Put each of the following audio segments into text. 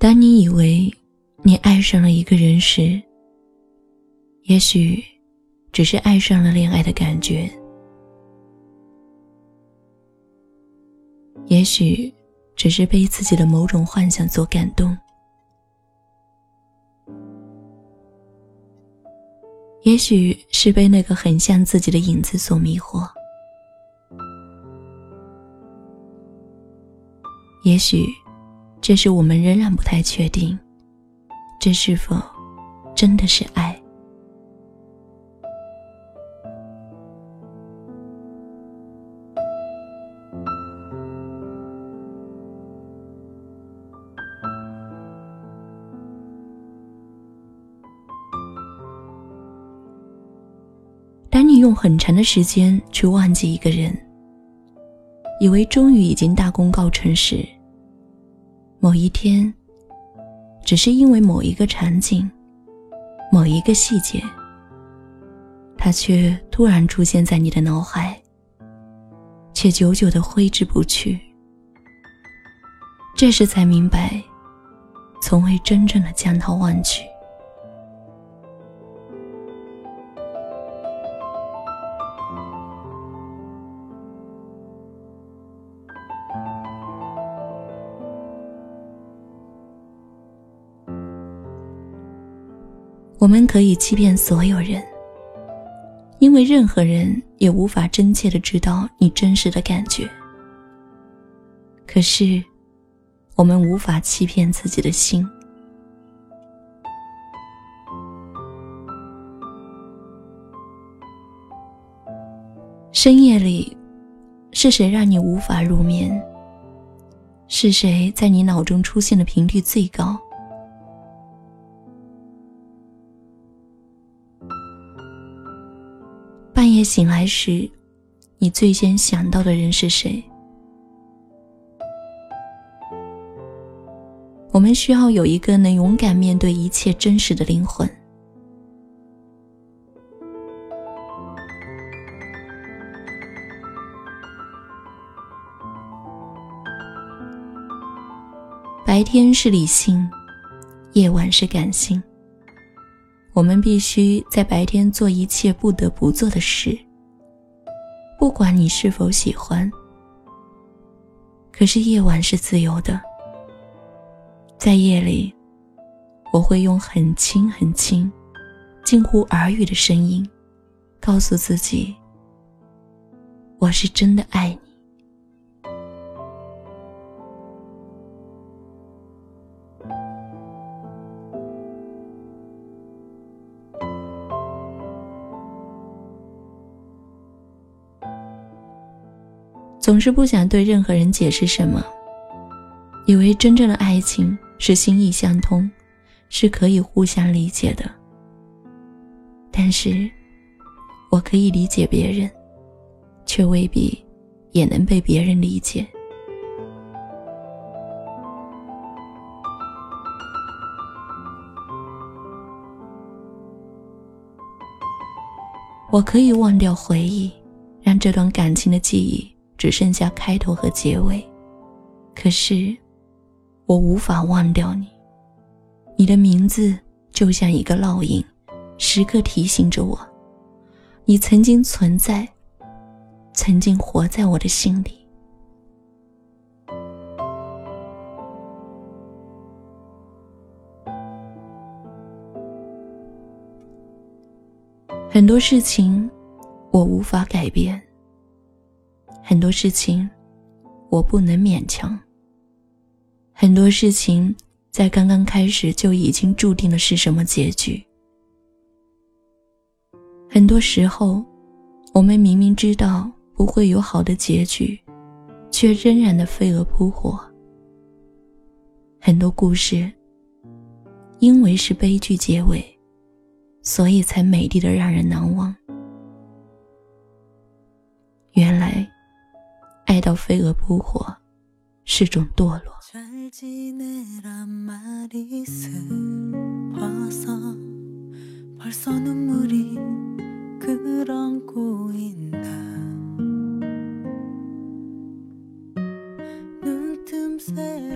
当你以为你爱上了一个人时，也许只是爱上了恋爱的感觉，也许只是被自己的某种幻想所感动，也许是被那个很像自己的影子所迷惑，也许。这是我们仍然不太确定，这是否真的是爱？当你用很长的时间去忘记一个人，以为终于已经大功告成时，某一天，只是因为某一个场景、某一个细节，他却突然出现在你的脑海，却久久的挥之不去。这时才明白，从未真正的将他忘去。我们可以欺骗所有人，因为任何人也无法真切的知道你真实的感觉。可是，我们无法欺骗自己的心。深夜里，是谁让你无法入眠？是谁在你脑中出现的频率最高？夜醒来时，你最先想到的人是谁？我们需要有一个能勇敢面对一切真实的灵魂。白天是理性，夜晚是感性。我们必须在白天做一切不得不做的事，不管你是否喜欢。可是夜晚是自由的，在夜里，我会用很轻很轻、近乎耳语的声音，告诉自己：我是真的爱你。总是不想对任何人解释什么，以为真正的爱情是心意相通，是可以互相理解的。但是，我可以理解别人，却未必也能被别人理解。我可以忘掉回忆，让这段感情的记忆。只剩下开头和结尾，可是我无法忘掉你。你的名字就像一个烙印，时刻提醒着我，你曾经存在，曾经活在我的心里。很多事情我无法改变。很多事情，我不能勉强。很多事情在刚刚开始就已经注定了是什么结局。很多时候，我们明明知道不会有好的结局，却仍然的飞蛾扑火。很多故事，因为是悲剧结尾，所以才美丽的让人难忘。原来。叫飞蛾扑火，是种堕落。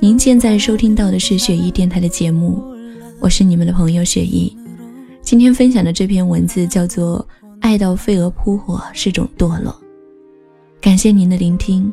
您现在收听到的是雪姨电台的节目，我是你们的朋友雪姨。今天分享的这篇文字叫做《爱到飞蛾扑火是种堕落》，感谢您的聆听。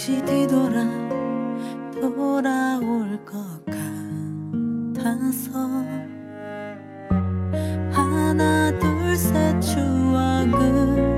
다시 뒤돌아 돌아올 것 같아서 하나 둘 셋 추억을